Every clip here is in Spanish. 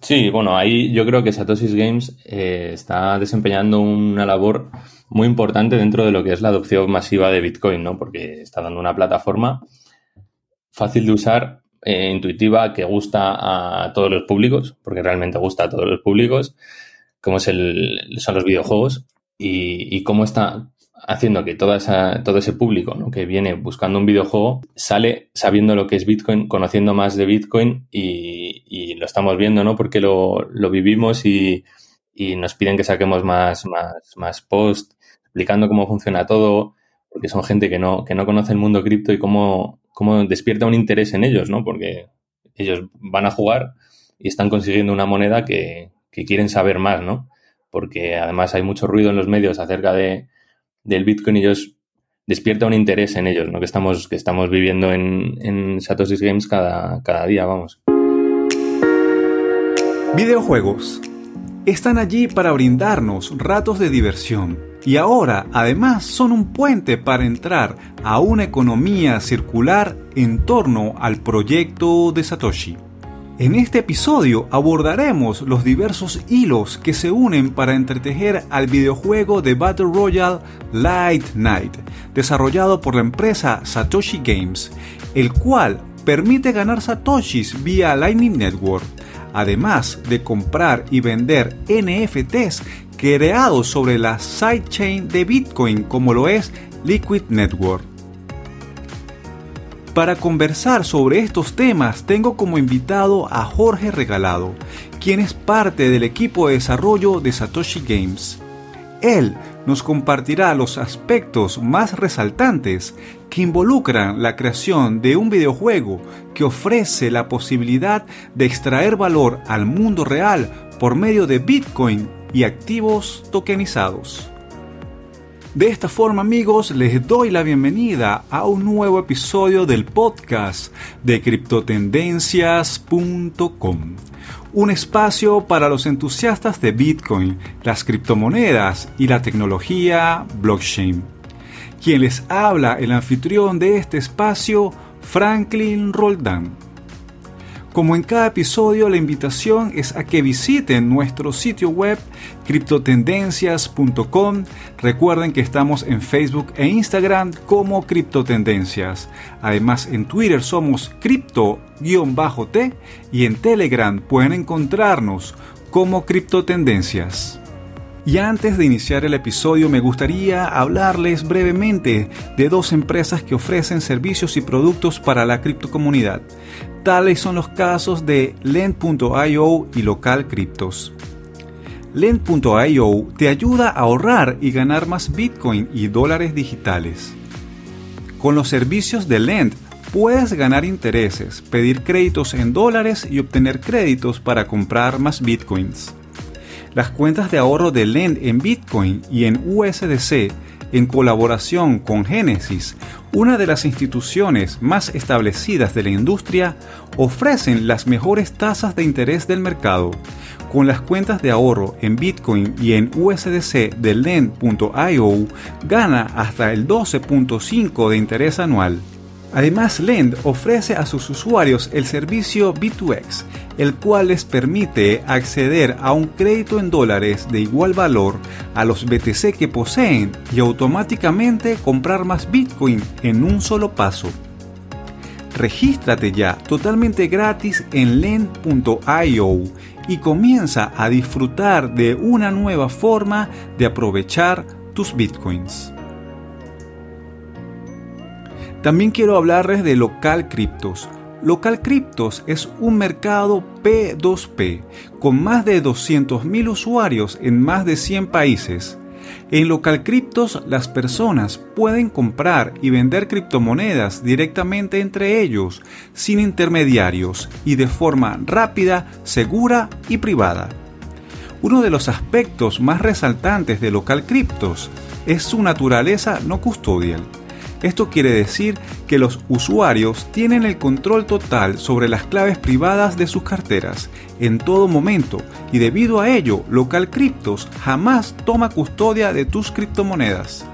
Sí, bueno, ahí yo creo que Satoshi's Games eh, está desempeñando una labor muy importante dentro de lo que es la adopción masiva de Bitcoin, ¿no? Porque está dando una plataforma fácil de usar, eh, intuitiva, que gusta a todos los públicos, porque realmente gusta a todos los públicos, como es el, son los videojuegos y, cómo está haciendo que toda esa, todo ese público ¿no? que viene buscando un videojuego sale sabiendo lo que es Bitcoin, conociendo más de Bitcoin y, y lo estamos viendo, ¿no? Porque lo, lo vivimos y, y, nos piden que saquemos más, más, más post explicando cómo funciona todo, porque son gente que no, que no conoce el mundo cripto y cómo, cómo despierta un interés en ellos, ¿no? Porque ellos van a jugar y están consiguiendo una moneda que, que quieren saber más, ¿no? Porque además hay mucho ruido en los medios acerca de, del Bitcoin y ellos despierta un interés en ellos, ¿no? Que estamos, que estamos viviendo en, en Satoshi's Games cada, cada día, vamos. Videojuegos. Están allí para brindarnos ratos de diversión y ahora además son un puente para entrar a una economía circular en torno al proyecto de Satoshi. En este episodio abordaremos los diversos hilos que se unen para entretejer al videojuego de Battle Royale Light Night, desarrollado por la empresa Satoshi Games, el cual permite ganar satoshis vía Lightning Network, además de comprar y vender NFTs creados sobre la sidechain de Bitcoin como lo es Liquid Network. Para conversar sobre estos temas tengo como invitado a Jorge Regalado, quien es parte del equipo de desarrollo de Satoshi Games. Él nos compartirá los aspectos más resaltantes que involucran la creación de un videojuego que ofrece la posibilidad de extraer valor al mundo real por medio de Bitcoin y activos tokenizados. De esta forma amigos les doy la bienvenida a un nuevo episodio del podcast de criptotendencias.com. Un espacio para los entusiastas de Bitcoin, las criptomonedas y la tecnología blockchain. Quien les habla el anfitrión de este espacio, Franklin Roldán. Como en cada episodio, la invitación es a que visiten nuestro sitio web criptotendencias.com. Recuerden que estamos en Facebook e Instagram como Criptotendencias. Además, en Twitter somos cripto-t y en Telegram pueden encontrarnos como Criptotendencias. Y antes de iniciar el episodio me gustaría hablarles brevemente de dos empresas que ofrecen servicios y productos para la criptocomunidad. Tales son los casos de Lend.io y Local Cryptos. Lend.io te ayuda a ahorrar y ganar más Bitcoin y dólares digitales. Con los servicios de Lend puedes ganar intereses, pedir créditos en dólares y obtener créditos para comprar más Bitcoins. Las cuentas de ahorro de Lend en Bitcoin y en USDC en colaboración con Genesis, una de las instituciones más establecidas de la industria, ofrecen las mejores tasas de interés del mercado. Con las cuentas de ahorro en Bitcoin y en USDC de Lend.io, gana hasta el 12.5 de interés anual. Además, Lend ofrece a sus usuarios el servicio B2X, el cual les permite acceder a un crédito en dólares de igual valor a los BTC que poseen y automáticamente comprar más Bitcoin en un solo paso. Regístrate ya totalmente gratis en lend.io y comienza a disfrutar de una nueva forma de aprovechar tus bitcoins. También quiero hablarles de Local Cryptos. Local Cryptos es un mercado P2P con más de 200.000 usuarios en más de 100 países. En Local Cryptos las personas pueden comprar y vender criptomonedas directamente entre ellos, sin intermediarios y de forma rápida, segura y privada. Uno de los aspectos más resaltantes de Local Cryptos es su naturaleza no custodial. Esto quiere decir que los usuarios tienen el control total sobre las claves privadas de sus carteras en todo momento y debido a ello Local Cryptos jamás toma custodia de tus criptomonedas.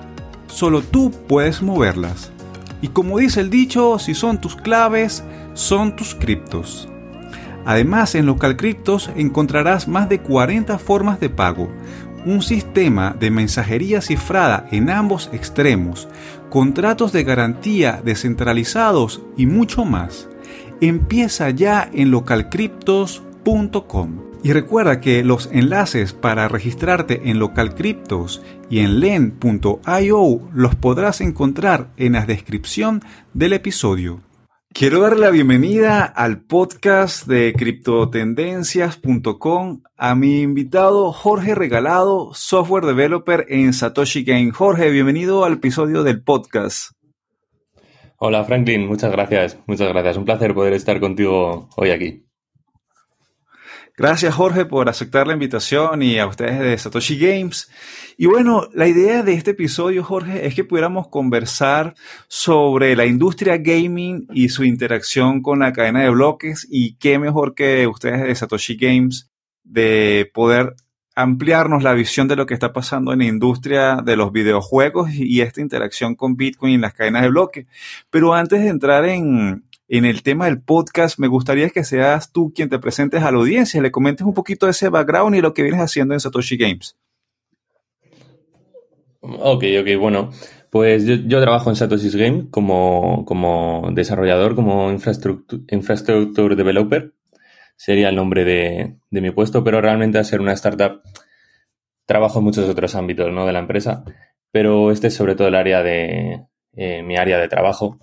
Solo tú puedes moverlas. Y como dice el dicho, si son tus claves, son tus criptos. Además, en Local Cryptos encontrarás más de 40 formas de pago, un sistema de mensajería cifrada en ambos extremos, contratos de garantía descentralizados y mucho más. Empieza ya en localcryptos.com. Y recuerda que los enlaces para registrarte en LocalCryptos y en len.io los podrás encontrar en la descripción del episodio. Quiero darle la bienvenida al podcast de criptotendencias.com a mi invitado Jorge Regalado, software developer en Satoshi Game. Jorge, bienvenido al episodio del podcast. Hola Franklin, muchas gracias, muchas gracias. Un placer poder estar contigo hoy aquí. Gracias Jorge por aceptar la invitación y a ustedes de Satoshi Games. Y bueno, la idea de este episodio, Jorge, es que pudiéramos conversar sobre la industria gaming y su interacción con la cadena de bloques y qué mejor que ustedes de Satoshi Games de poder ampliarnos la visión de lo que está pasando en la industria de los videojuegos y esta interacción con Bitcoin y las cadenas de bloques. Pero antes de entrar en, en el tema del podcast, me gustaría que seas tú quien te presentes a la audiencia, le comentes un poquito de ese background y lo que vienes haciendo en Satoshi Games. Ok, ok, bueno, pues yo, trabajo en Satoshi Games como, como desarrollador, como infrastructure, infrastructure developer, sería el nombre de, mi puesto, pero realmente al ser una startup trabajo en muchos otros ámbitos ¿no? de la empresa, pero este es sobre todo el área de eh, mi área de trabajo.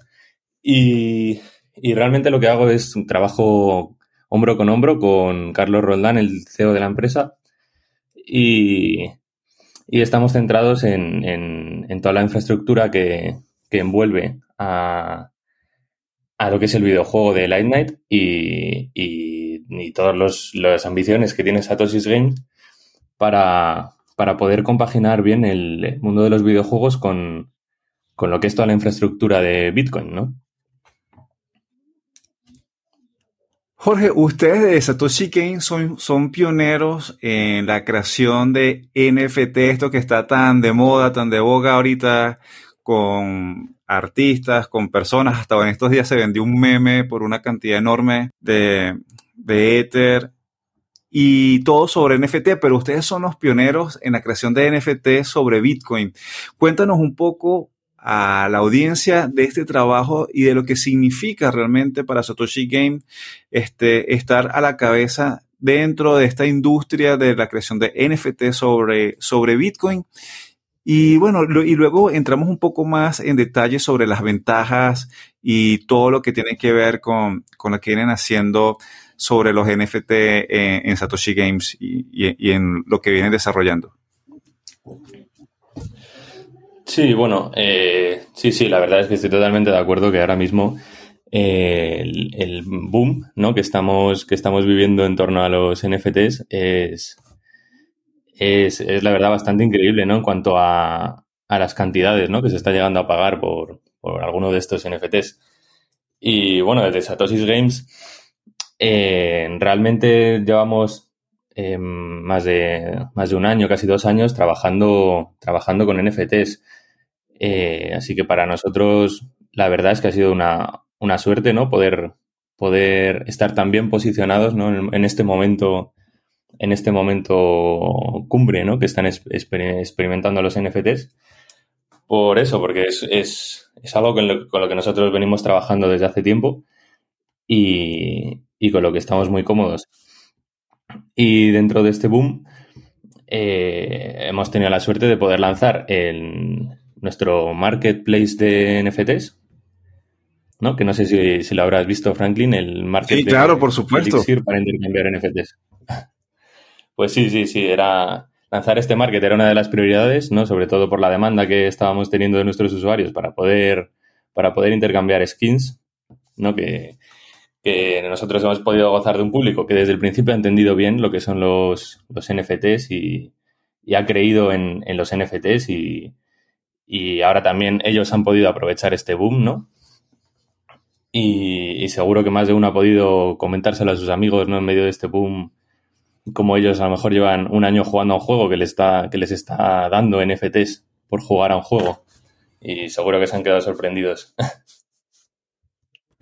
Y y realmente lo que hago es trabajo hombro con hombro con Carlos Roldán, el CEO de la empresa, y, estamos centrados en, toda la infraestructura que, envuelve a, lo que es el videojuego de Light Night y, y, todas las ambiciones que tiene Satoshi's Games para, para poder compaginar bien el mundo de los videojuegos con, con lo que es toda la infraestructura de Bitcoin, ¿no? Jorge, ustedes de Satoshi Games son, son pioneros en la creación de NFT, esto que está tan de moda, tan de boga ahorita con artistas, con personas. Hasta en estos días se vendió un meme por una cantidad enorme de, de Ether y todo sobre NFT, pero ustedes son los pioneros en la creación de NFT sobre Bitcoin. Cuéntanos un poco a la audiencia de este trabajo y de lo que significa realmente para Satoshi Game este, estar a la cabeza dentro de esta industria de la creación de NFT sobre, sobre Bitcoin. Y bueno, y luego entramos un poco más en detalle sobre las ventajas y todo lo que tiene que ver con, con lo que vienen haciendo sobre los NFT en, Satoshi Games y, y en lo que vienen desarrollando. Sí, bueno, eh, sí, sí, la verdad es que estoy totalmente de acuerdo que ahora mismo eh, el, boom ¿no? que, estamos, que estamos viviendo en torno a los NFTs es, es, la verdad bastante increíble ¿no? en cuanto a, a, las cantidades ¿no? que se está llegando a pagar por, por alguno de estos NFTs. Y bueno, desde Satoshi's Games eh, realmente llevamos más, de, más de un año, casi dos años, trabajando, trabajando con NFTs. Eh, así que para nosotros, la verdad es que ha sido una, una suerte, ¿no? Poder, poder estar tan bien posicionados, ¿no? En, este momento, en este momento cumbre, ¿no? Que están experimentando los NFTs. Por eso, porque es, es, es algo con lo, con lo, que nosotros venimos trabajando desde hace tiempo y, y con lo que estamos muy cómodos. Y dentro de este boom, eh, hemos tenido la suerte de poder lanzar en nuestro marketplace de NFTs, ¿no? Que no sé si, lo habrás visto, Franklin, el marketplace. Sí, claro, por supuesto. Para intercambiar NFTs. Pues sí, sí, sí, era lanzar este market era una de las prioridades, ¿no? Sobre todo por la demanda que estábamos teniendo de nuestros usuarios para poder, para poder intercambiar skins, ¿no? Que, nosotros hemos podido gozar de un público que desde el principio ha entendido bien lo que son los, los NFTs y, ha creído en, en los NFTs y, y ahora también ellos han podido aprovechar este boom, ¿no? Y, seguro que más de uno ha podido comentárselo a sus amigos, ¿no? En medio de este boom, como ellos a lo mejor llevan un año jugando a un juego que les está, que les está dando NFTs por jugar a un juego. Y seguro que se han quedado sorprendidos.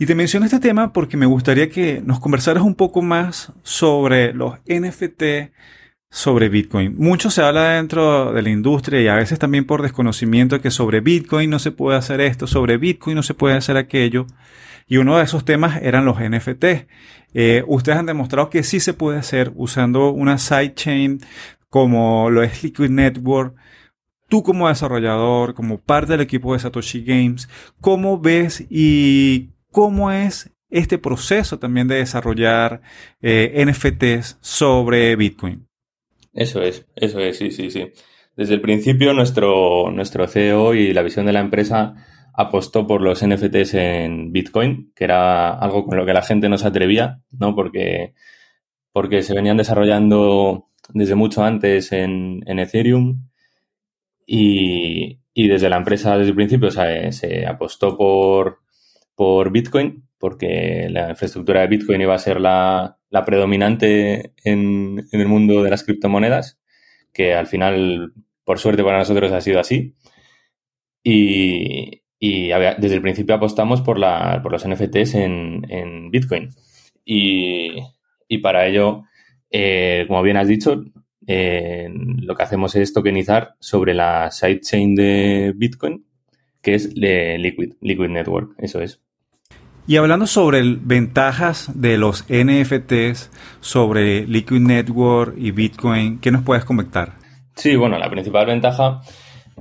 Y te menciono este tema porque me gustaría que nos conversaras un poco más sobre los NFT, sobre Bitcoin. Mucho se habla dentro de la industria y a veces también por desconocimiento que sobre Bitcoin no se puede hacer esto, sobre Bitcoin no se puede hacer aquello. Y uno de esos temas eran los NFT. Eh, ustedes han demostrado que sí se puede hacer usando una sidechain como lo es Liquid Network. Tú como desarrollador, como parte del equipo de Satoshi Games, ¿cómo ves y cómo es este proceso también de desarrollar eh, NFTs sobre Bitcoin. Eso es, eso es, sí, sí, sí. Desde el principio nuestro, nuestro CEO y la visión de la empresa apostó por los NFTs en Bitcoin, que era algo con lo que la gente no se atrevía, ¿no? Porque, porque se venían desarrollando desde mucho antes en, Ethereum y, desde la empresa desde el principio se apostó por, por Bitcoin, porque la infraestructura de Bitcoin iba a ser la, predominante en, el mundo de las criptomonedas, que al final, por suerte para nosotros, ha sido así. Y, desde el principio apostamos por, la, los NFTs en, Bitcoin. Y, para ello, eh, como bien has dicho, eh, lo que hacemos es tokenizar sobre la sidechain de Bitcoin, que es Liquid, Liquid Network, eso es. Y hablando sobre ventajas de los NFTs, sobre Liquid Network y Bitcoin, ¿qué nos puedes comentar? Sí, bueno, la principal ventaja,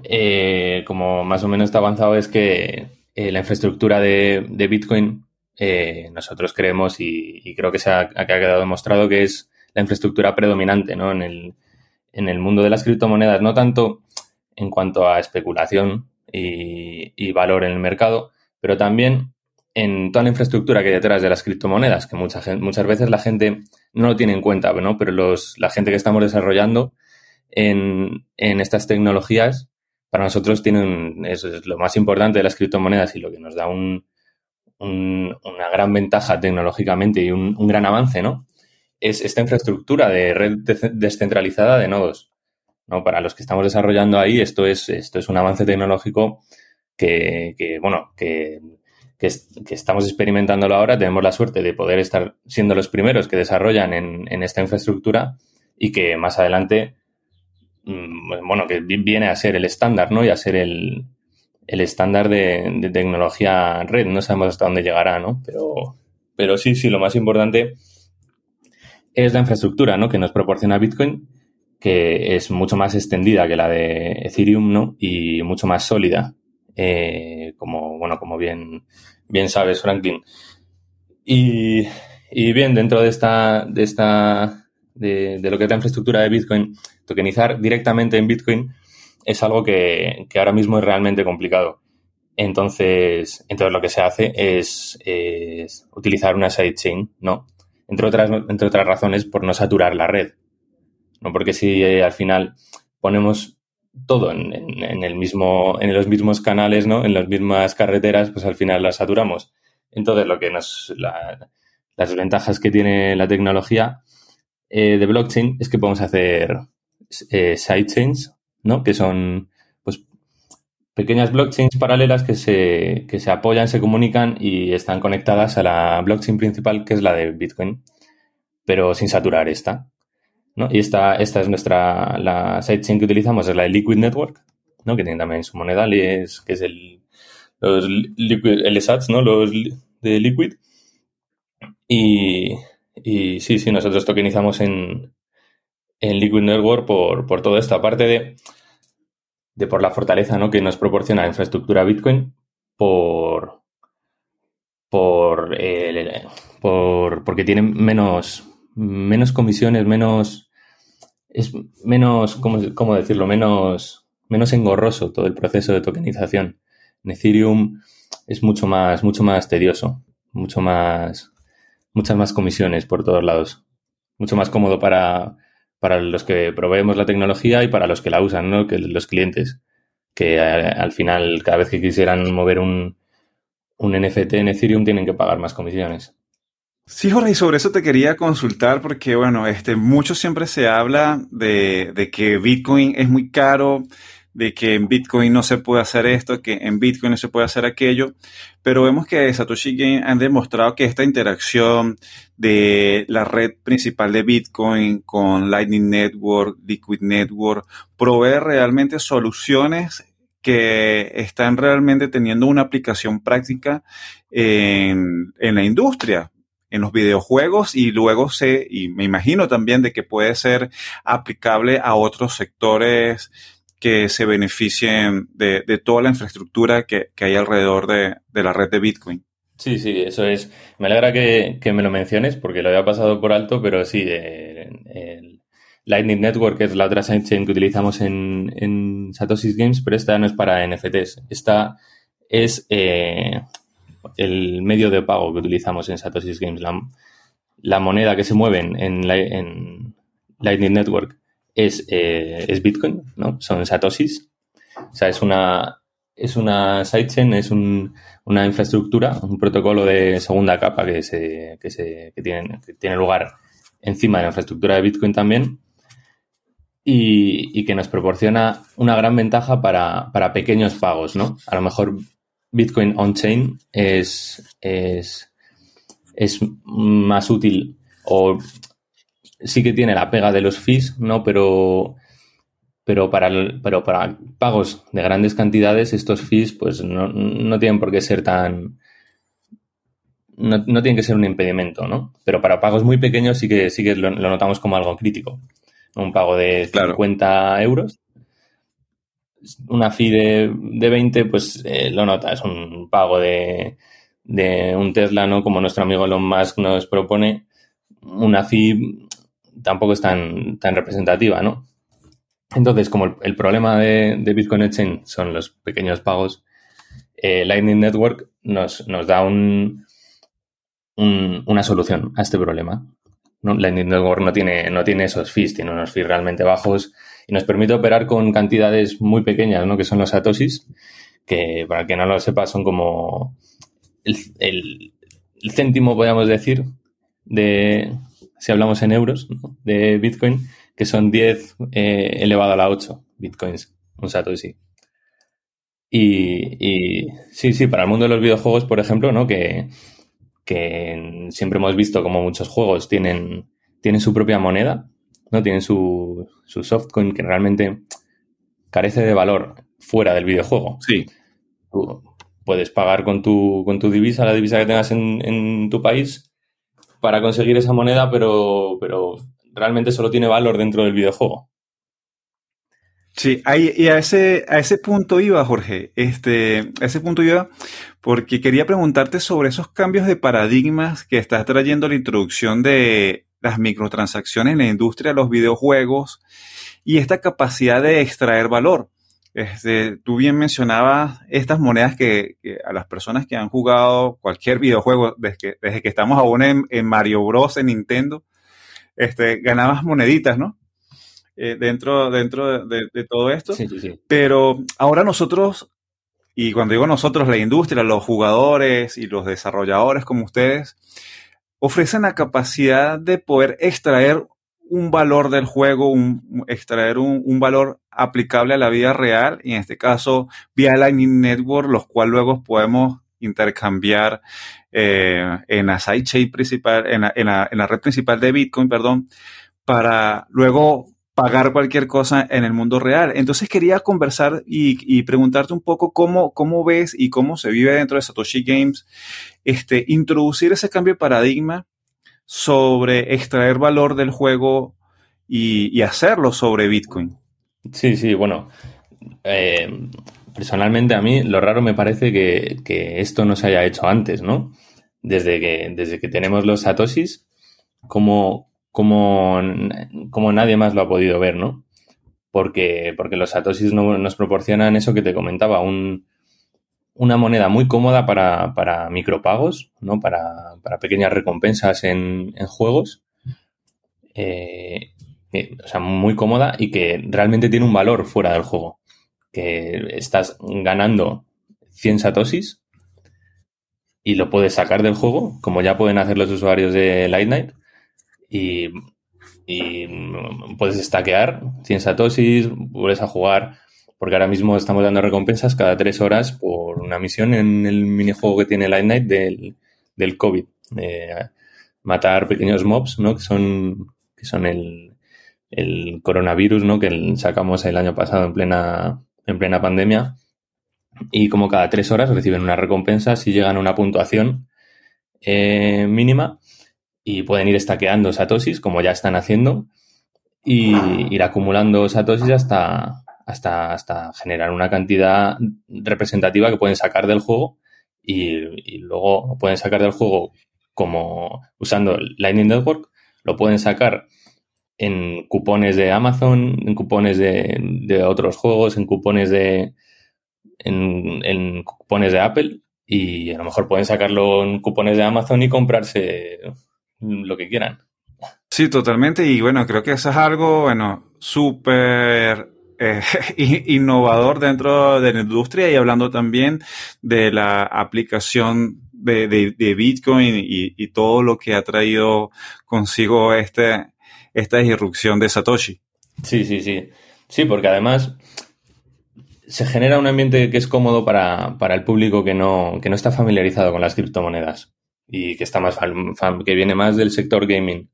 eh, como más o menos está avanzado, es que eh, la infraestructura de, Bitcoin, eh, nosotros creemos y, creo que, se ha, quedado demostrado que es la infraestructura predominante ¿no? en, el, en el mundo de las criptomonedas, no tanto en cuanto a especulación y, y valor en el mercado, pero también en toda la infraestructura que hay detrás de las criptomonedas, que mucha muchas veces la gente no lo tiene en cuenta, ¿no? Pero los, la gente que estamos desarrollando en, estas tecnologías, para nosotros tienen, es lo más importante de las criptomonedas y lo que nos da un, una gran ventaja tecnológicamente y un, gran avance, ¿no? Es esta infraestructura de red descentralizada de nodos. ¿no? Para los que estamos desarrollando ahí, esto es, esto es un avance tecnológico que bueno, que que, estamos experimentándolo ahora, tenemos la suerte de poder estar siendo los primeros que desarrollan en, esta infraestructura y que más adelante, mm, bueno, que viene a ser el estándar, ¿no? Y a ser el, estándar de, tecnología red. No sabemos hasta dónde llegará, ¿no? Pero, pero sí, sí, lo más importante es la infraestructura, ¿no? Que nos proporciona Bitcoin, que es mucho más extendida que la de Ethereum, ¿no? Y mucho más sólida. Eh, como, bueno, como bien, bien sabes, Franklin. Y, bien, dentro de esta, de esta, de, lo que es la infraestructura de Bitcoin, tokenizar directamente en Bitcoin es algo que, ahora mismo es realmente complicado. Entonces, entonces lo que se hace es, utilizar una sidechain, ¿no? Entre otras, entre otras razones, por no saturar la red. ¿no? Porque si eh, al final ponemos todo en, el mismo, en los mismos canales, ¿no? En las mismas carreteras, pues al final las saturamos. Entonces, lo que nos, las ventajas que tiene la tecnología eh, de blockchain es que podemos hacer eh, sidechains, ¿no? Que son, pues, pequeñas blockchains paralelas que se, que se apoyan, se comunican y están conectadas a la blockchain principal, que es la de Bitcoin, pero sin saturar esta. Y esta, esta es nuestra, la sidechain que utilizamos es la de Liquid Network, ¿no? Que tiene también su moneda, que es el, los liquid, ¿no? Los de Liquid. Y, y sí, sí, nosotros tokenizamos en, en Liquid Network por, por todo esto, aparte de, de por la fortaleza ¿no? que nos proporciona la infraestructura Bitcoin, por, por, eh, por porque tiene menos, menos comisiones, menos es menos, ¿cómo, decirlo? Menos, menos engorroso todo el proceso de tokenización. En Ethereum es mucho más, mucho más tedioso, mucho más, muchas más comisiones por todos lados. Mucho más cómodo para, para los que proveemos la tecnología y para los que la usan, ¿no? Que los clientes. Que al final, cada vez que quisieran mover un, un NFT en Ethereum, tienen que pagar más comisiones. Sí, Jorge, y sobre eso te quería consultar porque, bueno, este, mucho siempre se habla de, que Bitcoin es muy caro, de que en Bitcoin no se puede hacer esto, que en Bitcoin no se puede hacer aquello, pero vemos que Satoshi Game han demostrado que esta interacción de la red principal de Bitcoin con Lightning Network, Liquid Network, provee realmente soluciones que están realmente teniendo una aplicación práctica en, en la industria en los videojuegos y luego se, y me imagino también de que puede ser aplicable a otros sectores que se beneficien de, toda la infraestructura que, hay alrededor de, la red de Bitcoin. Sí, sí, eso es. Me alegra que, me lo menciones porque lo había pasado por alto, pero sí, el, Lightning Network es la otra sidechain que utilizamos en, en Satoshi Games, pero esta no es para NFTs. Esta es eh, el medio de pago que utilizamos en Satoshi Games, la, moneda que se mueve en, Lightning Network es, eh, es, Bitcoin, ¿no? Son Satoshis. O sea, es una, es una sidechain, es una infraestructura, un protocolo de segunda capa que, se, que, se, que tiene, tiene lugar encima de la infraestructura de Bitcoin también. Y, y, que nos proporciona una gran ventaja para, para, pequeños pagos, ¿no? A lo mejor Bitcoin on-chain es, es, es más útil o sí que tiene la pega de los fees, ¿no? Pero, pero, para, pero para pagos de grandes cantidades, estos fees pues no, no tienen por qué ser tan... No, no, tienen que ser un impedimento, ¿no? Pero para pagos muy pequeños sí que, sí que lo, notamos como algo crítico. Un pago de 50 euros una fee de, de 20, pues eh, lo nota, es un pago de, de, un Tesla, ¿no? Como nuestro amigo Elon Musk nos propone, una fee tampoco es tan, tan representativa, ¿no? Entonces, como el, problema de, de, Bitcoin Exchange son los pequeños pagos, eh, Lightning Network nos, nos da un, una solución a este problema. Lightning Network no tiene, no tiene esos fees, tiene unos fees realmente bajos y nos permite operar con cantidades muy pequeñas, ¿no? Que son los satoshis, que para que no lo sepa son como el, céntimo, podríamos decir, de, si hablamos en euros, de Bitcoin, que son 10 eh, elevado a la 8 Bitcoins, un satoshi. Y, sí, sí, para el mundo de los videojuegos, por ejemplo, ¿no? Que, que siempre hemos visto como muchos juegos tienen, tienen su propia moneda, ¿no? Tienen su, su softcoin que realmente carece de valor fuera del videojuego. Sí. Tú puedes pagar con tu, con tu divisa, la divisa que tengas en, tu país, para conseguir esa moneda, pero, pero realmente solo tiene valor dentro del videojuego. Sí, ahí, y a ese, a ese punto iba, Jorge. Este, a ese punto iba porque quería preguntarte sobre esos cambios de paradigmas que estás trayendo la introducción de las microtransacciones en la industria de los videojuegos y esta capacidad de extraer valor. Este, tú bien mencionabas estas monedas que, a las personas que han jugado cualquier videojuego desde que, desde que estamos aún en, Mario Bros. en Nintendo, este, ganabas moneditas, ¿no? Eh, dentro dentro de, todo esto. Sí, sí, sí. Pero ahora nosotros, y cuando digo nosotros, la industria, los jugadores y los desarrolladores como ustedes, ofrecen la capacidad de poder extraer un valor del juego, un, extraer un, valor aplicable a la vida real, y en este caso vía Lightning Network, los cuales luego podemos intercambiar eh, en la sidechain principal, en la, red principal de Bitcoin, perdón, para luego pagar cualquier cosa en el mundo real. Entonces quería conversar y, preguntarte un poco cómo, cómo ves y cómo se vive dentro de Satoshi Games, este, introducir ese cambio de paradigma sobre extraer valor del juego y, hacerlo sobre Bitcoin. Sí, sí, bueno. Eh, personalmente a mí lo raro me parece que, que, esto no se haya hecho antes, ¿no? Desde que, desde que tenemos los satoshis, como, como, como nadie más lo ha podido ver, ¿no? Porque, porque los satoshis nos proporcionan eso que te comentaba, un, una moneda muy cómoda para, para micropagos, ¿no? Para, para, pequeñas recompensas en, en juegos. Eh, o sea, muy cómoda y que realmente tiene un valor fuera del juego. Que estás ganando 100 satoshis y lo puedes sacar del juego, como ya pueden hacer los usuarios de Light Night, y, puedes stackear 100 satoshis, vuelves a jugar porque ahora mismo estamos dando recompensas cada tres horas por una misión en el minijuego que tiene Light Night del, del COVID. matar pequeños mobs, ¿no? Que son, que son el, el coronavirus, ¿no? Que sacamos el año pasado en plena, en plena pandemia. Y como cada tres horas reciben una recompensa si llegan a una puntuación eh, mínima y pueden ir estaqueando satoshis, como ya están haciendo, y ir acumulando satoshis hasta, hasta, hasta generar una cantidad representativa que pueden sacar del juego y, luego pueden sacar del juego como usando Lightning Network, lo pueden sacar en cupones de Amazon, en cupones de, otros juegos, en cupones de en, en, cupones de Apple y a lo mejor pueden sacarlo en cupones de Amazon y comprarse lo que quieran. Sí, totalmente. Y bueno, creo que eso es algo, bueno, súper eh, innovador dentro de la industria y hablando también de la aplicación de, Bitcoin y, todo lo que ha traído consigo este, esta disrupción de Satoshi. Sí, sí, sí. Sí, porque además se genera un ambiente que es cómodo para, el público que no, que no está familiarizado con las criptomonedas y que está más que viene más del sector gaming.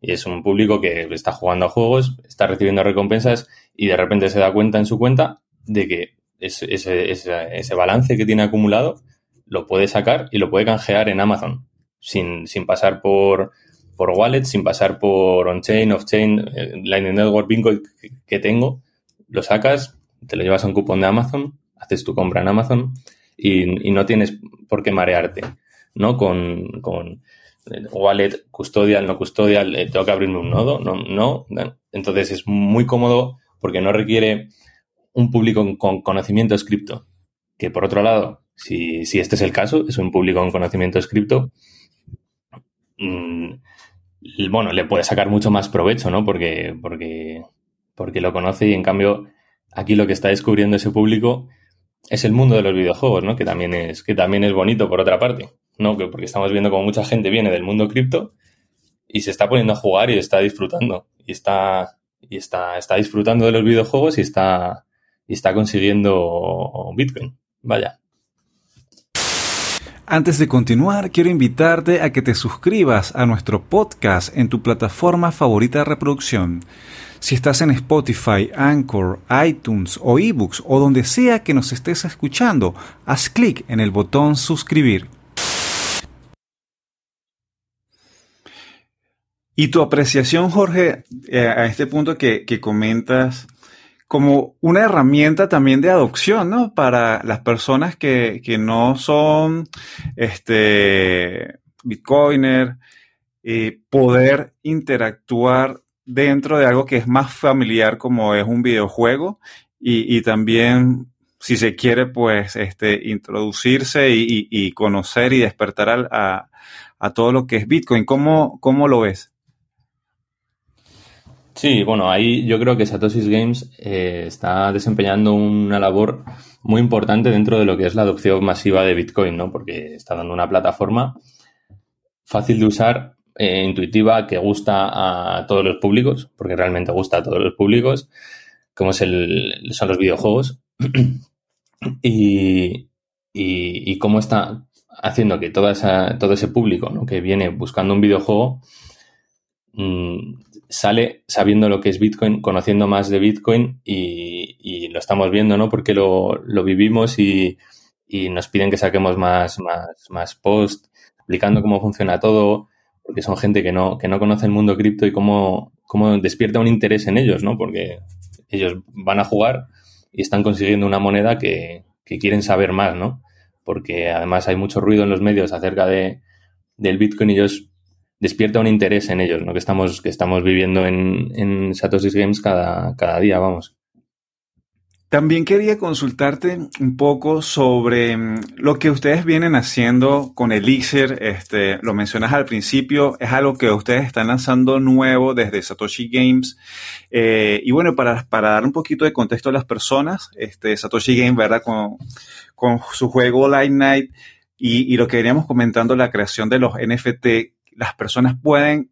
Y es un público que está jugando a juegos, está recibiendo recompensas y de repente se da cuenta en su cuenta de que ese, ese, balance que tiene acumulado lo puede sacar y lo puede canjear en Amazon sin, sin pasar por, por wallet, sin pasar por on-chain, off-chain, eh, Lightning Network, Bitcoin que, tengo, lo sacas, te lo llevas a un cupón de Amazon, haces tu compra en Amazon y, y no tienes por qué marearte, ¿no? Con, con wallet custodial, no custodial, eh, tengo que abrirme un nodo, no, no. Entonces es muy cómodo porque no requiere un público con conocimiento cripto. Que por otro lado, si, si, este es el caso, es un público con conocimiento cripto, mm, bueno, le puede sacar mucho más provecho, ¿no? Porque, porque, porque lo conoce y en cambio aquí lo que está descubriendo ese público es el mundo de los videojuegos, ¿no? Que también es, que también es bonito por otra parte. ¿no? Porque estamos viendo como mucha gente viene del mundo cripto y se está poniendo a jugar y está disfrutando. Y está, y está, está disfrutando de los videojuegos y está, y está consiguiendo Bitcoin. Vaya. Antes de continuar, quiero invitarte a que te suscribas a nuestro podcast en tu plataforma favorita de reproducción. Si estás en Spotify, Anchor, iTunes o eBooks o donde sea que nos estés escuchando, haz clic en el botón suscribir. Y tu apreciación, Jorge, eh, a este punto que, comentas, como una herramienta también de adopción, ¿no? Para las personas que, no son este, bitcoiner, eh, poder interactuar dentro de algo que es más familiar como es un videojuego y, también si se quiere pues este, introducirse y, conocer y despertar a, a, todo lo que es Bitcoin. ¿Cómo, cómo lo ves? Sí, bueno, ahí yo creo que Satoshi's Games eh, está desempeñando una labor muy importante dentro de lo que es la adopción masiva de Bitcoin, ¿no? Porque está dando una plataforma fácil de usar, eh, intuitiva, que gusta a todos los públicos, porque realmente gusta a todos los públicos, como es el, son los videojuegos, y, y, cómo está haciendo que toda esa, todo ese público ¿no? que viene buscando un videojuego mm, sale sabiendo lo que es Bitcoin, conociendo más de Bitcoin y, lo estamos viendo, ¿no? Porque lo, vivimos y, nos piden que saquemos más, más, más post explicando cómo funciona todo, porque son gente que no, que no conoce el mundo cripto y cómo, cómo despierta un interés en ellos, ¿no? Porque ellos van a jugar y están consiguiendo una moneda que, que quieren saber más, ¿no? Porque además hay mucho ruido en los medios acerca de, del Bitcoin y ellos despierta un interés en ellos, ¿no? Que estamos, que estamos viviendo en, en Satoshi Games cada, cada día, vamos. También quería consultarte un poco sobre mm, lo que ustedes vienen haciendo con Elixir. Este, lo mencionas al principio, es algo que ustedes están lanzando nuevo desde Satoshi Games. Eh, y bueno, para, para, dar un poquito de contexto a las personas, este, Satoshi Games, ¿verdad? Con, con su juego Light Night y, y lo que veníamos comentando, la creación de los NFT las personas pueden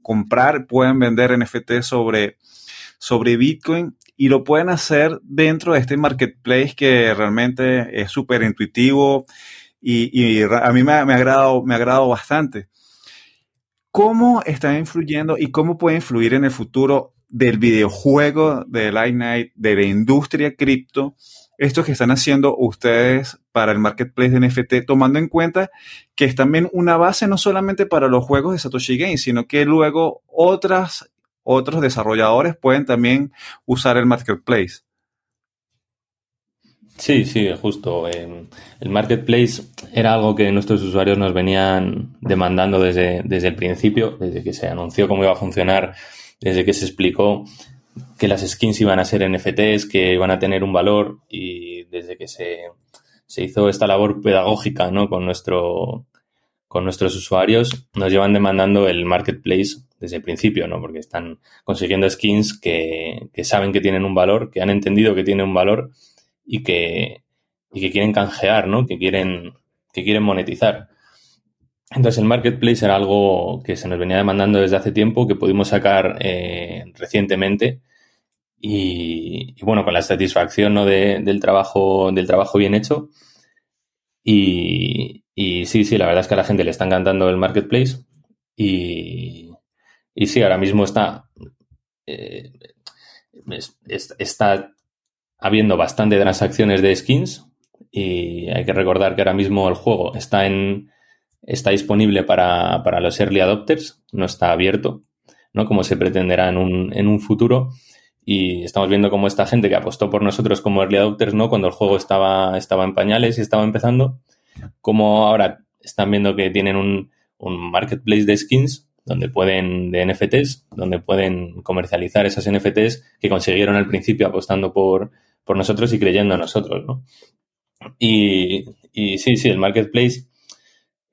comprar, pueden vender NFT sobre, sobre Bitcoin y lo pueden hacer dentro de este marketplace que realmente es súper intuitivo y, a mí me, ha me ha agradado bastante. ¿Cómo está influyendo y cómo puede influir en el futuro del videojuego, de Lightnight, de la industria cripto, esto que están haciendo ustedes para el marketplace de NFT, tomando en cuenta que es también una base no solamente para los juegos de Satoshi Games, sino que luego otras, otros desarrolladores pueden también usar el marketplace. Sí, sí, justo. Em, el marketplace era algo que nuestros usuarios nos venían demandando desde, desde el principio, desde que se anunció cómo iba a funcionar desde que se explicó que las skins iban a ser NFTs, que iban a tener un valor y desde que se, hizo esta labor pedagógica ¿no? con, nuestro, con nuestros usuarios, nos llevan demandando el marketplace desde el principio, ¿no? porque están consiguiendo skins que, saben que tienen un valor, que han entendido que tienen un valor y que, y que quieren canjear, ¿no? que, quieren, que quieren monetizar. Entonces el marketplace era algo que se nos venía demandando desde hace tiempo, que pudimos sacar eh, recientemente y, bueno, con la satisfacción ¿no? del, trabajo, del trabajo bien hecho. Y, sí, sí, la verdad es que a la gente le está encantando el marketplace y, y sí, ahora mismo está, eh, está habiendo bastante transacciones de skins y hay que recordar que ahora mismo el juego está en está disponible para, para, los early adopters, no está abierto, ¿no? Como se pretenderá en un, en un futuro. Y estamos viendo cómo esta gente que apostó por nosotros como early adopters, ¿no? Cuando el juego estaba, estaba en pañales y estaba empezando, como ahora están viendo que tienen un, un marketplace de skins donde pueden, de NFTs, donde pueden comercializar esas NFTs que consiguieron al principio apostando por, por nosotros y creyendo en nosotros, ¿no? Y, y sí, sí, el marketplace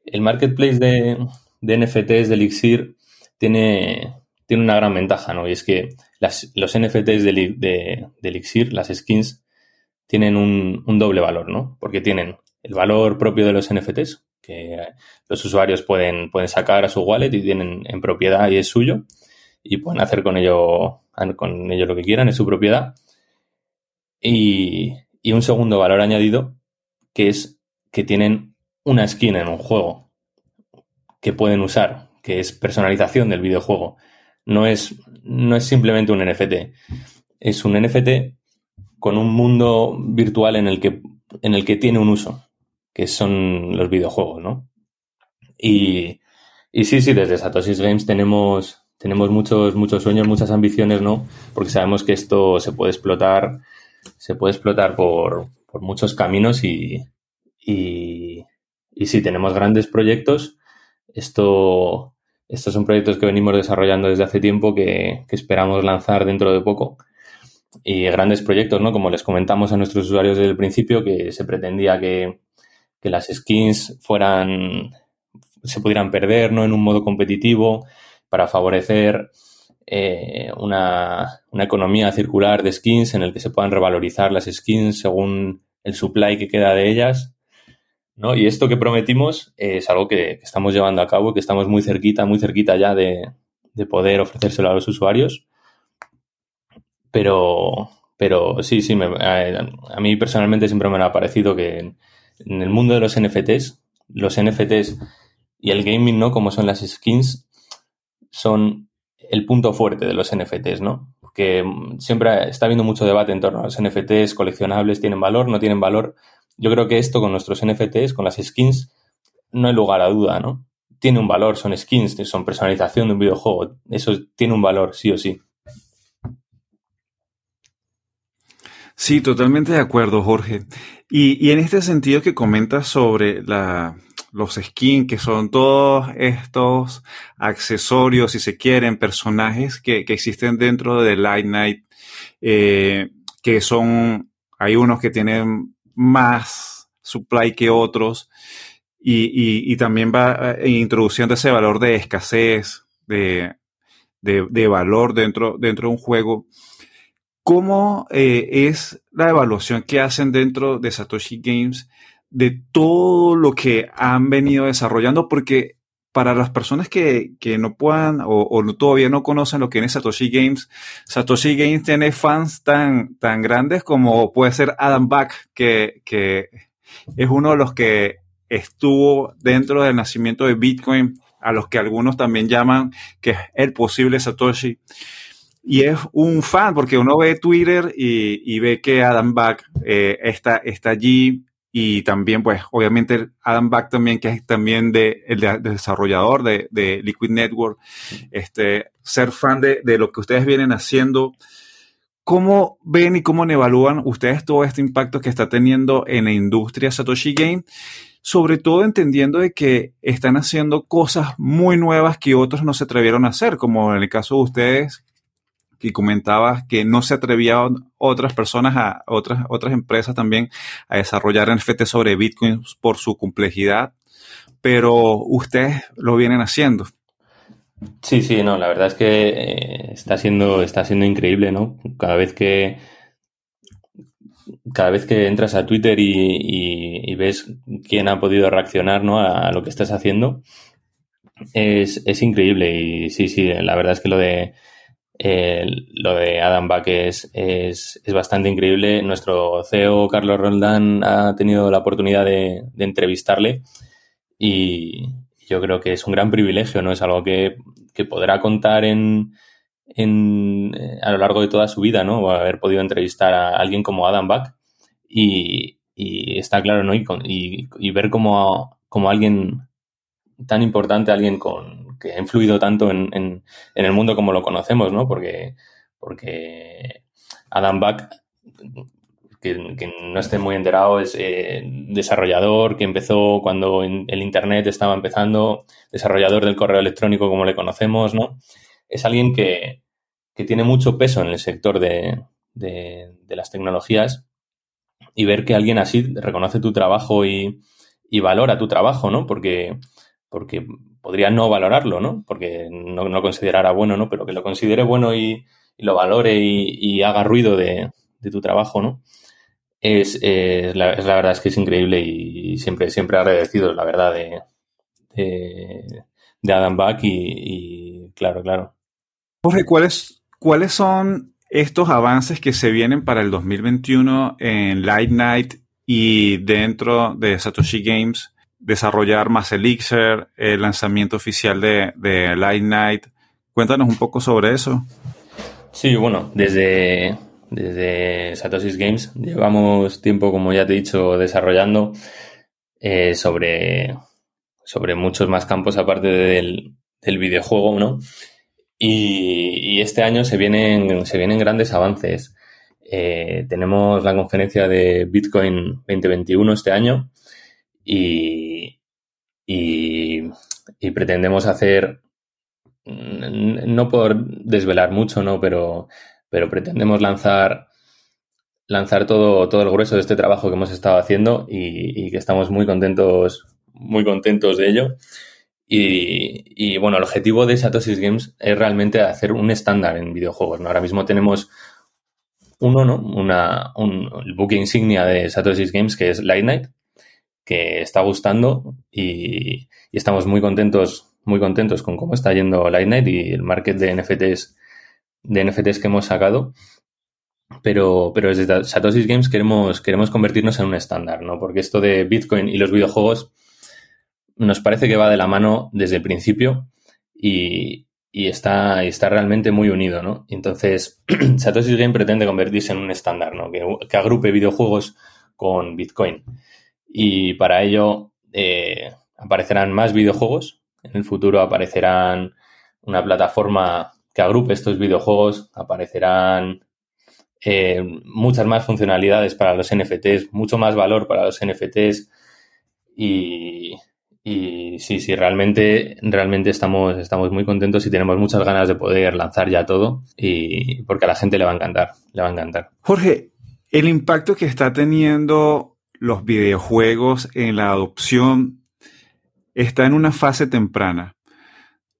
el marketplace de, NFTs de Elixir tiene, tiene una gran ventaja, ¿no? Y es que los NFTs de, Elixir, las skins, tienen un, doble valor, ¿no? Porque tienen el valor propio de los NFTs, que los usuarios pueden, pueden sacar a su wallet y tienen en propiedad y es suyo, y pueden hacer con ello, con ello lo que quieran, es su propiedad. Y, y un segundo valor añadido, que es que tienen una skin en un juego que pueden usar, que es personalización del videojuego. No es, no es simplemente un NFT. Es un NFT con un mundo virtual en el que, en el que tiene un uso, que son los videojuegos, ¿no? Y, y sí, sí, desde Satoshi Games tenemos, tenemos muchos, muchos sueños, muchas ambiciones, ¿no? Porque sabemos que esto se puede explotar, se puede explotar por, por muchos caminos y, y sí, tenemos grandes proyectos. Esto, estos son proyectos que venimos desarrollando desde hace tiempo que, esperamos lanzar dentro de poco. Y grandes proyectos, ¿no? Como les comentamos a nuestros usuarios desde el principio, que se pretendía que, las skins fueran, se pudieran perder, ¿no? En un modo competitivo para favorecer eh, una, una, economía circular de skins en el que se puedan revalorizar las skins según el supply que queda de ellas ¿no? Y esto que prometimos es algo que, estamos llevando a cabo, que estamos muy cerquita, muy cerquita ya de, poder ofrecérselo a los usuarios. Pero, pero sí, sí, a, mí personalmente siempre me ha parecido que en, el mundo de los NFTs, los NFTs y el gaming, ¿no? Como son las skins, son el punto fuerte de los NFTs, ¿no? Porque siempre está habiendo mucho debate en torno a los NFTs, coleccionables, tienen valor, no tienen valor. Yo creo que esto con nuestros NFTs, con las skins, no hay lugar a duda, ¿no? Tiene un valor, son skins, son personalización de un videojuego. Eso tiene un valor, sí o sí. Sí, totalmente de acuerdo, Jorge. Y, en este sentido que comentas sobre la, los skins, que son todos estos accesorios, si se quieren, personajes que, existen dentro de Light Night, eh, que son, hay unos que tienen más supply que otros y, también va eh, introduciendo ese valor de escasez, de, valor dentro, dentro de un juego. ¿Cómo eh, es la evaluación que hacen dentro de Satoshi Games de todo lo que han venido desarrollando? Porque para las personas que, no puedan o, todavía no conocen lo que es Satoshi Games, Satoshi Games tiene fans tan, tan grandes como puede ser Adam Back, que, que es uno de los que estuvo dentro del nacimiento de Bitcoin, a los que algunos también llaman que es el posible Satoshi. Y es un fan, porque uno ve Twitter y, ve que Adam Back eh, está, está allí y también, pues, obviamente Adam Back también, que es también de, el desarrollador de, Liquid Network, este, ser fan de, de, lo que ustedes vienen haciendo. ¿Cómo ven y cómo evalúan ustedes todo este impacto que está teniendo en la industria Satoshi Game? Sobre todo entendiendo de que están haciendo cosas muy nuevas que otros no se atrevieron a hacer, como en el caso de ustedes, que comentabas que no se atrevían otras personas, a otras, otras empresas también a desarrollar NFT sobre Bitcoin por su complejidad, pero ustedes lo vienen haciendo. Sí, sí, no, la verdad es que eh, está siendo, está siendo increíble, ¿no? Cada vez que cada vez que entras a Twitter y, ves quién ha podido reaccionar ¿no? a, lo que estás haciendo, es, es, increíble. Y sí, sí, la verdad es que lo de lo de Adam Back es, es, bastante increíble. Nuestro CEO, Carlos Roldán, ha tenido la oportunidad de, entrevistarle y yo creo que es un gran privilegio, ¿no? Es algo que, podrá contar en, en, eh, a lo largo de toda su vida, ¿no? haber podido entrevistar a alguien como Adam Back y, está claro, ¿no? Y, y, ver como, como alguien tan importante, alguien con, que ha influido tanto en, el mundo como lo conocemos, ¿no? Porque, porque Adam Back, que, no esté muy enterado, es eh, desarrollador que empezó cuando el Internet estaba empezando, desarrollador del correo electrónico como le conocemos, ¿no? Es alguien que, que tiene mucho peso en el sector de, de, las tecnologías y ver que alguien así reconoce tu trabajo y, y valora tu trabajo, ¿no? Porque, porque podría no valorarlo, ¿no? Porque no, no considerara bueno, ¿no? Pero que lo considere bueno y, lo valore y, haga ruido de, tu trabajo, ¿no? Es, la, verdad es que es increíble y siempre, siempre agradecido, la verdad, de, de, Adam Back y, claro, claro. Jorge, ¿cuáles, ¿cuáles son estos avances que se vienen para el 2021 en Light Night y dentro de Satoshi Games? Desarrollar más Elixir, el lanzamiento oficial de, de Light. Cuéntanos un poco sobre eso. Sí, bueno, desde, desde Satoshi's Games llevamos tiempo, como ya te he dicho, desarrollando eh, sobre, sobre muchos más campos aparte del, del videojuego, ¿no? Y, este año se vienen, se vienen grandes avances. Eh, tenemos la conferencia de Bitcoin 2021 este año y, y, pretendemos hacer, no por desvelar mucho, ¿no? Pero, pero pretendemos lanzar lanzar todo, todo el grueso de este trabajo que hemos estado haciendo y, que estamos muy contentos, muy contentos de ello. Y, bueno, el objetivo de Satoshi Games es realmente hacer un estándar en videojuegos. ¿no? Ahora mismo tenemos uno, ¿no? Una, un, el buque insignia de Satoshi Games que es Light Night, que está gustando y, estamos muy contentos, muy contentos con cómo está yendo Lightning y el market de NFTs, de NFTs que hemos sacado. Pero, pero desde Satoshi Games queremos, queremos convertirnos en un estándar, ¿no? Porque esto de Bitcoin y los videojuegos nos parece que va de la mano desde el principio y, está, está realmente muy unido, ¿no? Entonces, Satoshi Games pretende convertirse en un estándar, ¿no? Que agrupe videojuegos con Bitcoin. Y para ello eh, aparecerán más videojuegos. En el futuro aparecerán una plataforma que agrupe estos videojuegos. Aparecerán eh, muchas más funcionalidades para los NFTs, mucho más valor para los NFTs. Y, y sí, sí, realmente, realmente estamos, estamos muy contentos y tenemos muchas ganas de poder lanzar ya todo. Y porque a la gente le va a encantar, le va a encantar. Jorge, el impacto que está teniendo los videojuegos en la adopción está en una fase temprana.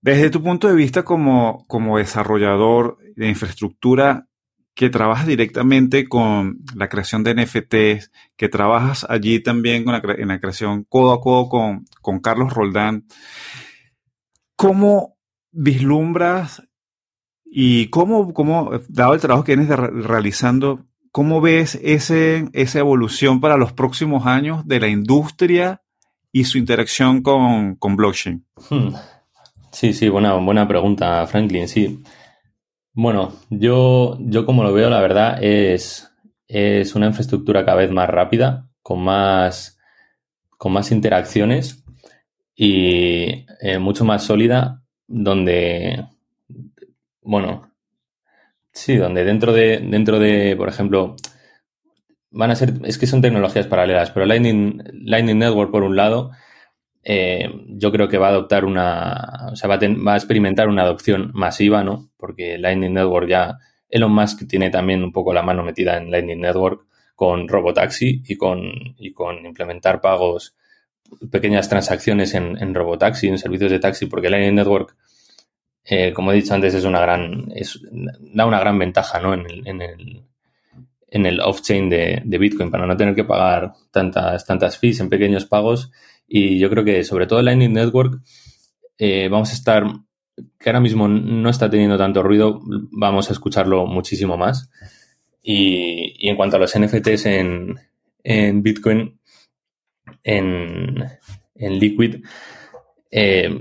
Desde tu punto de vista como, como desarrollador de infraestructura que trabajas directamente con la creación de NFTs, que trabajas allí también con la, en la creación codo a codo con, con Carlos Roldán, ¿cómo vislumbras y cómo, cómo, dado el trabajo que vienes realizando, cómo ves ese, esa evolución para los próximos años de la industria y su interacción con, con blockchain? Hmm. Sí, sí, buena, buena pregunta, Franklin, sí. Bueno, yo, yo como lo veo, la verdad, es, es una infraestructura cada vez más rápida, con más, con más interacciones y eh, mucho más sólida, donde, bueno, sí, donde dentro de, dentro de, por ejemplo, van a ser, es que son tecnologías paralelas, pero Lightning, Lightning Network por un lado, eh, yo creo que va a adoptar una, o sea, va a, va a, experimentar una adopción masiva, ¿no? Porque Lightning Network ya, Elon Musk tiene también un poco la mano metida en Lightning Network con Robotaxi y con, y con implementar pagos, pequeñas transacciones en, en Robotaxi, en servicios de taxi, porque Lightning Network, eh, como he dicho antes, es una gran, da una gran ventaja, ¿no? En el, en el, en el off-chain de, Bitcoin para no tener que pagar tantas, tantas fees en pequeños pagos y yo creo que sobre todo Lightning Network eh, vamos a estar, que ahora mismo no está teniendo tanto ruido, vamos a escucharlo muchísimo más. Y, en cuanto a los NFTs en, en Bitcoin, en, en Liquid, eh,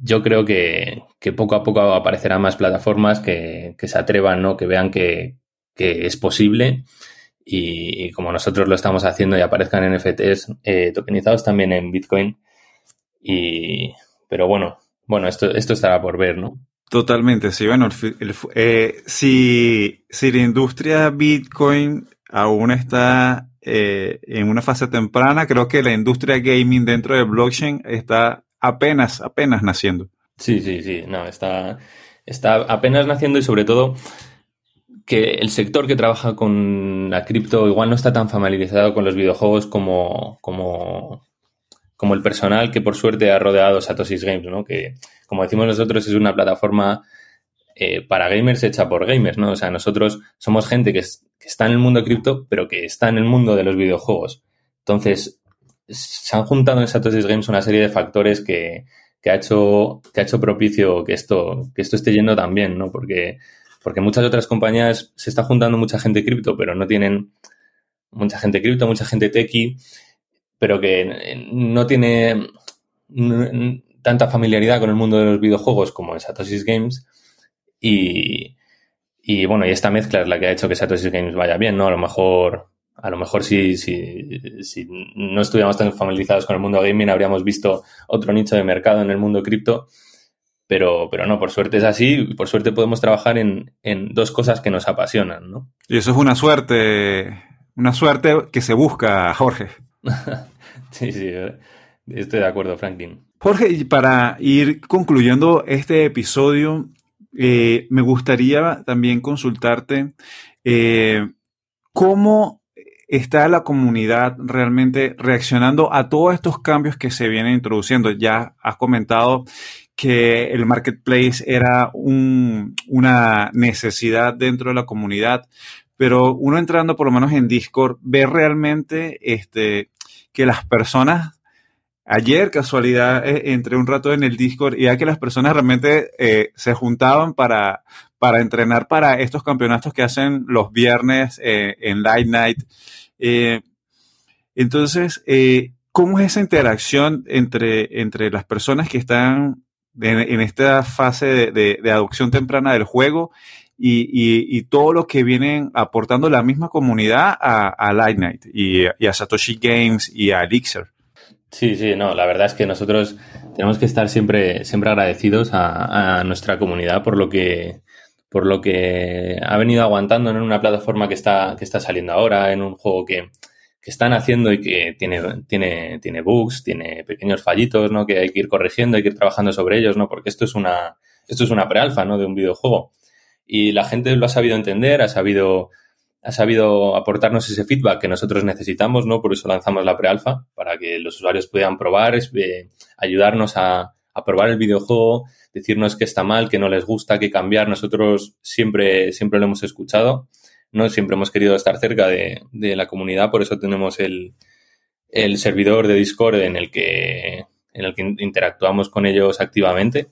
yo creo que, poco a poco aparecerán más plataformas que, se atrevan, ¿no? que vean que, que es posible y, como nosotros lo estamos haciendo y aparezcan NFTs eh, tokenizados también en Bitcoin. Y, pero bueno, bueno, esto, esto estará por ver, ¿no? Totalmente, sí. Bueno, eh, si, si la industria Bitcoin aún está eh, en una fase temprana, creo que la industria gaming dentro de blockchain está apenas, apenas naciendo. Sí, sí, sí. No, está, está apenas naciendo y sobre todo que el sector que trabaja con la cripto igual no está tan familiarizado con los videojuegos como, como, como el personal que por suerte ha rodeado Satoshi Games, ¿no? Que, como decimos nosotros, es una plataforma eh, para gamers hecha por gamers, ¿no? O sea, nosotros somos gente que, está en el mundo cripto, pero que está en el mundo de los videojuegos. Entonces, se han juntado en Satoshi Games una serie de factores que, que, ha hecho, que ha hecho propicio que esto, que esto esté yendo tan bien, ¿no? Porque porque muchas otras compañías se está juntando mucha gente cripto, pero no tienen mucha gente cripto, mucha gente techie, pero que no tiene tanta familiaridad con el mundo de los videojuegos como en Satoshi Games. Y, y bueno, y esta mezcla es la que ha hecho que Satoshi Games vaya bien, ¿no? A lo mejor, a lo mejor si, si, si no estuviéramos tan familiarizados con el mundo gaming, habríamos visto otro nicho de mercado en el mundo cripto pero, pero no, por suerte es así por suerte podemos trabajar en, dos cosas que nos apasionan, ¿no? Y eso es una suerte, una suerte que se busca, Jorge. sí, sí, estoy de acuerdo, Franklin. Jorge, y para ir concluyendo este episodio, eh, me gustaría también consultarte eh, cómo está la comunidad realmente reaccionando a todos estos cambios que se vienen introduciendo. Ya has comentado que el marketplace era una necesidad dentro de la comunidad, pero uno entrando por lo menos en Discord ve realmente este, que las personas, ayer casualidad eh, entré un rato en el Discord y ya que las personas realmente eh, se juntaban para, para entrenar para estos campeonatos que hacen los viernes eh, en Light Night. entonces, ¿cómo es esa interacción entre, entre las personas que están en, esta fase de, adopción temprana del juego y, todo lo que vienen aportando la misma comunidad a, a Light y, a Satoshi Games y a Elixir. Sí, sí, no, la verdad es que nosotros tenemos que estar siempre, siempre agradecidos a, nuestra comunidad por lo que por lo que ha venido aguantando en una plataforma que está, que está saliendo ahora, en un juego que, que están haciendo y que tiene, tiene, tiene bugs, tiene pequeños fallitos, ¿no? Que hay que ir corrigiendo, hay que ir trabajando sobre ellos, ¿no? Porque esto es una, esto es una prealfa, ¿no? De un videojuego. Y la gente lo ha sabido entender, ha sabido, ha sabido aportarnos ese feedback que nosotros necesitamos, ¿no? Por eso lanzamos la prealfa, para que los usuarios puedan probar, eh, ayudarnos a, a probar el videojuego, decirnos que está mal, que no les gusta, que cambiar. Nosotros siempre, siempre lo hemos escuchado ¿no? Siempre hemos querido estar cerca de, la comunidad, por eso tenemos el, servidor de Discord en el que en el que interactuamos con ellos activamente.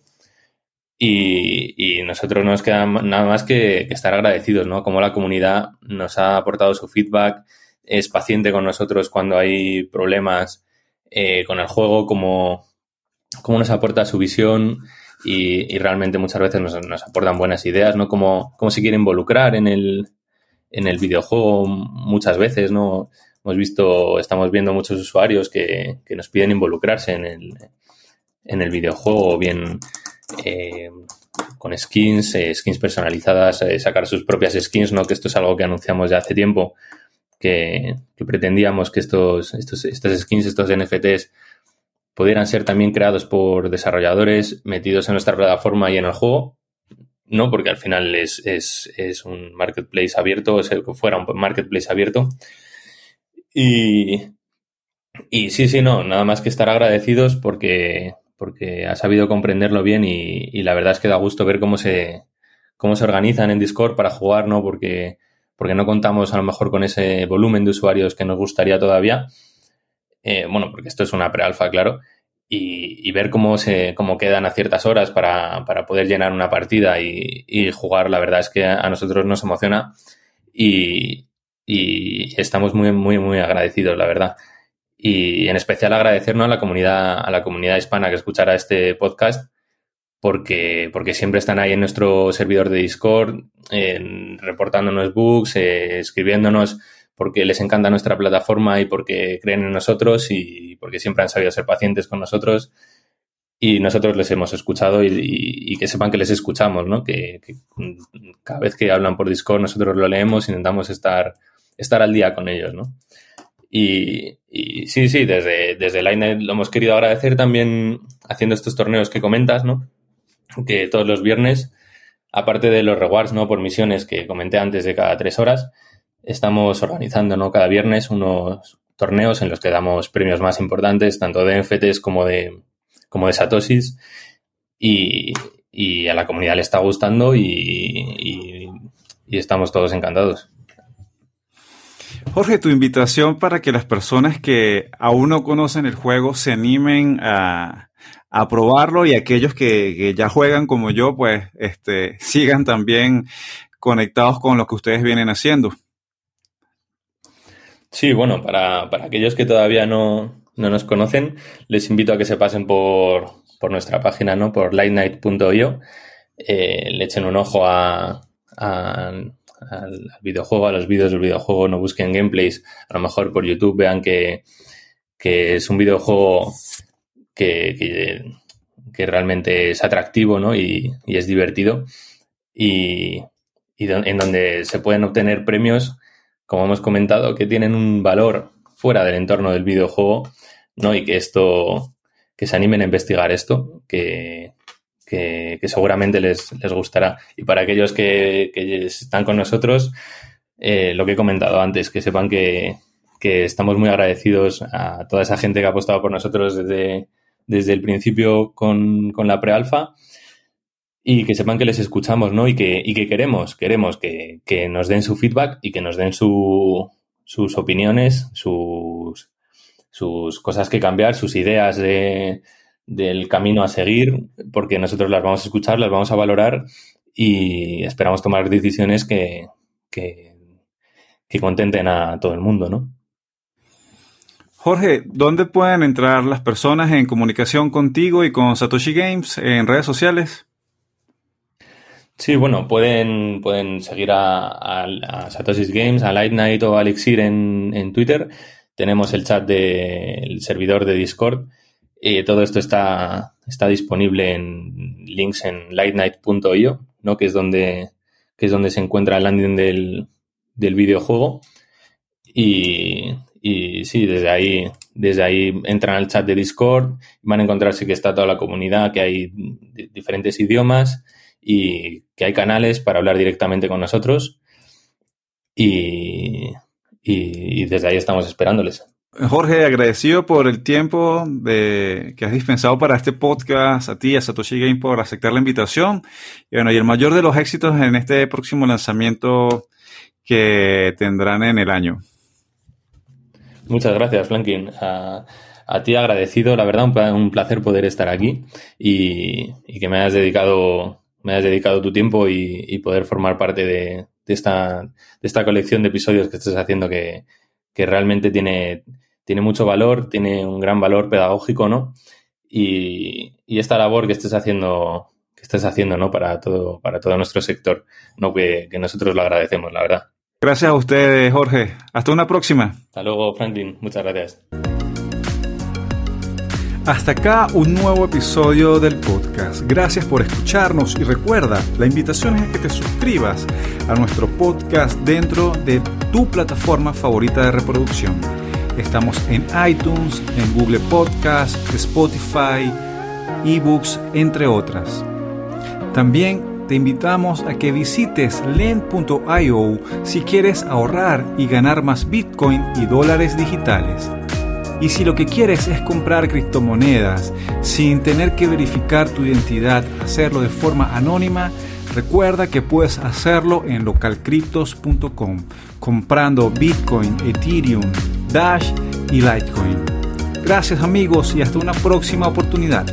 Y, nosotros no nos queda nada más que, estar agradecidos, ¿no? Como la comunidad nos ha aportado su feedback, es paciente con nosotros cuando hay problemas eh, con el juego, como, como nos aporta su visión y, realmente muchas veces nos, aportan buenas ideas, ¿no? Como, cómo se quiere involucrar en el, en el videojuego muchas veces, ¿no? Hemos visto, estamos viendo muchos usuarios que, que nos piden involucrarse en el, en el videojuego, bien eh, con skins, eh, skins personalizadas, eh, sacar sus propias skins, ¿no? Que esto es algo que anunciamos ya hace tiempo, que, pretendíamos que estos, estos, estas skins, estos NFTs, pudieran ser también creados por desarrolladores metidos en nuestra plataforma y en el juego. No, porque al final es, es, es un marketplace abierto, es el que fuera un marketplace abierto. Y, y sí, sí, no, nada más que estar agradecidos porque, porque ha sabido comprenderlo bien y, la verdad es que da gusto ver cómo se, cómo se organizan en Discord para jugar, ¿no? Porque, porque no contamos a lo mejor con ese volumen de usuarios que nos gustaría todavía. Eh, bueno, porque esto es una prealfa, claro. Y, ver cómo se cómo quedan a ciertas horas para, poder llenar una partida y, jugar, la verdad es que a nosotros nos emociona y, y estamos muy, muy, muy agradecidos, la verdad y en especial agradecernos a la comunidad, a la comunidad hispana que escuchará este podcast, porque, porque siempre están ahí en nuestro servidor de Discord, reportándonos bugs, eh, escribiéndonos porque les encanta nuestra plataforma y porque creen en nosotros y porque siempre han sabido ser pacientes con nosotros y nosotros les hemos escuchado y, que sepan que les escuchamos, ¿no? Que, cada vez que hablan por Discord nosotros lo leemos, intentamos estar, estar al día con ellos, ¿no? Y, sí, sí, desde, desde Line lo hemos querido agradecer también haciendo estos torneos que comentas, ¿no? Que todos los viernes, aparte de los rewards, ¿no? Por misiones que comenté antes de cada tres horas, estamos organizando, ¿no? Cada viernes unos torneos en los que damos premios más importantes, tanto de NFTs como de, como de Satoshis. Y, a la comunidad le está gustando y estamos todos encantados. Jorge, tu invitación para que las personas que aún no conocen el juego se animen a, probarlo y aquellos que, ya juegan como yo, pues este, sigan también conectados con lo que ustedes vienen haciendo. Sí, bueno, para, aquellos que todavía no, nos conocen, les invito a que se pasen por, nuestra página, ¿no? Por lightnight.io, eh, le echen un ojo a al, videojuego, a los vídeos del videojuego, no busquen gameplays, a lo mejor por YouTube vean que, es un videojuego que, que, realmente es atractivo ¿no? y, es divertido y, en donde se pueden obtener premios, como hemos comentado, que tienen un valor fuera del entorno del videojuego ¿no? y que esto, que se animen a investigar esto, que, que, seguramente les, gustará. Y para aquellos que, están con nosotros, eh, lo que he comentado antes, que sepan que, estamos muy agradecidos a toda esa gente que ha apostado por nosotros desde, desde el principio con, la prealfa y que sepan que les escuchamos, ¿no? Y que, y que queremos, queremos que, nos den su feedback y que nos den su, sus opiniones, sus, sus cosas que cambiar, sus ideas de, del camino a seguir, porque nosotros las vamos a escuchar, las vamos a valorar y esperamos tomar decisiones que, que, contenten a todo el mundo, ¿no? Jorge, ¿dónde pueden entrar las personas en comunicación contigo y con Satoshi Games en redes sociales? Sí, bueno, pueden, pueden seguir a, a, Games, a Light Night o a Elixir en, en Twitter. Tenemos el chat del servidor de Discord y todo esto está, está disponible en links en lightnight.io, ¿no? que, es donde, que es donde se encuentra el landing del, del videojuego. Y, y, sí, desde ahí, desde ahí entran al chat de Discord, van a encontrarse que está toda la comunidad, que hay diferentes idiomas y que hay canales para hablar directamente con nosotros. y, y desde ahí estamos esperándoles. Jorge, agradecido por el tiempo de, que has dispensado para este podcast, a ti, a Satoshi Game, por aceptar la invitación. Y bueno, y el mayor de los éxitos en este próximo lanzamiento que tendrán en el año. Muchas gracias, Flankin. A, a ti agradecido, la verdad, un, placer poder estar aquí y, que me hayas dedicado, me hayas dedicado tu tiempo y, poder formar parte de, esta, de esta colección de episodios que estás haciendo que, realmente tiene, tiene mucho valor, tiene un gran valor pedagógico, ¿no? Y, esta labor que estés haciendo, que estés haciendo, ¿no? Para todo, para todo nuestro sector, ¿no? Que, que nosotros lo agradecemos, la verdad. Gracias a ustedes, Jorge. Hasta una próxima. Hasta luego, Franklin. Muchas gracias. Hasta acá un nuevo episodio del podcast. Gracias por escucharnos y recuerda, la invitación es a que te suscribas a nuestro podcast dentro de tu plataforma favorita de reproducción. Estamos en iTunes, en Google Podcast, Spotify, eBooks, entre otras. También te invitamos a que visites lend.io si quieres ahorrar y ganar más Bitcoin y dólares digitales. Y si lo que quieres es comprar criptomonedas sin tener que verificar tu identidad, hacerlo de forma anónima, recuerda que puedes hacerlo en localcryptos.com comprando Bitcoin, Ethereum, Dash y Litecoin. Gracias amigos y hasta una próxima oportunidad.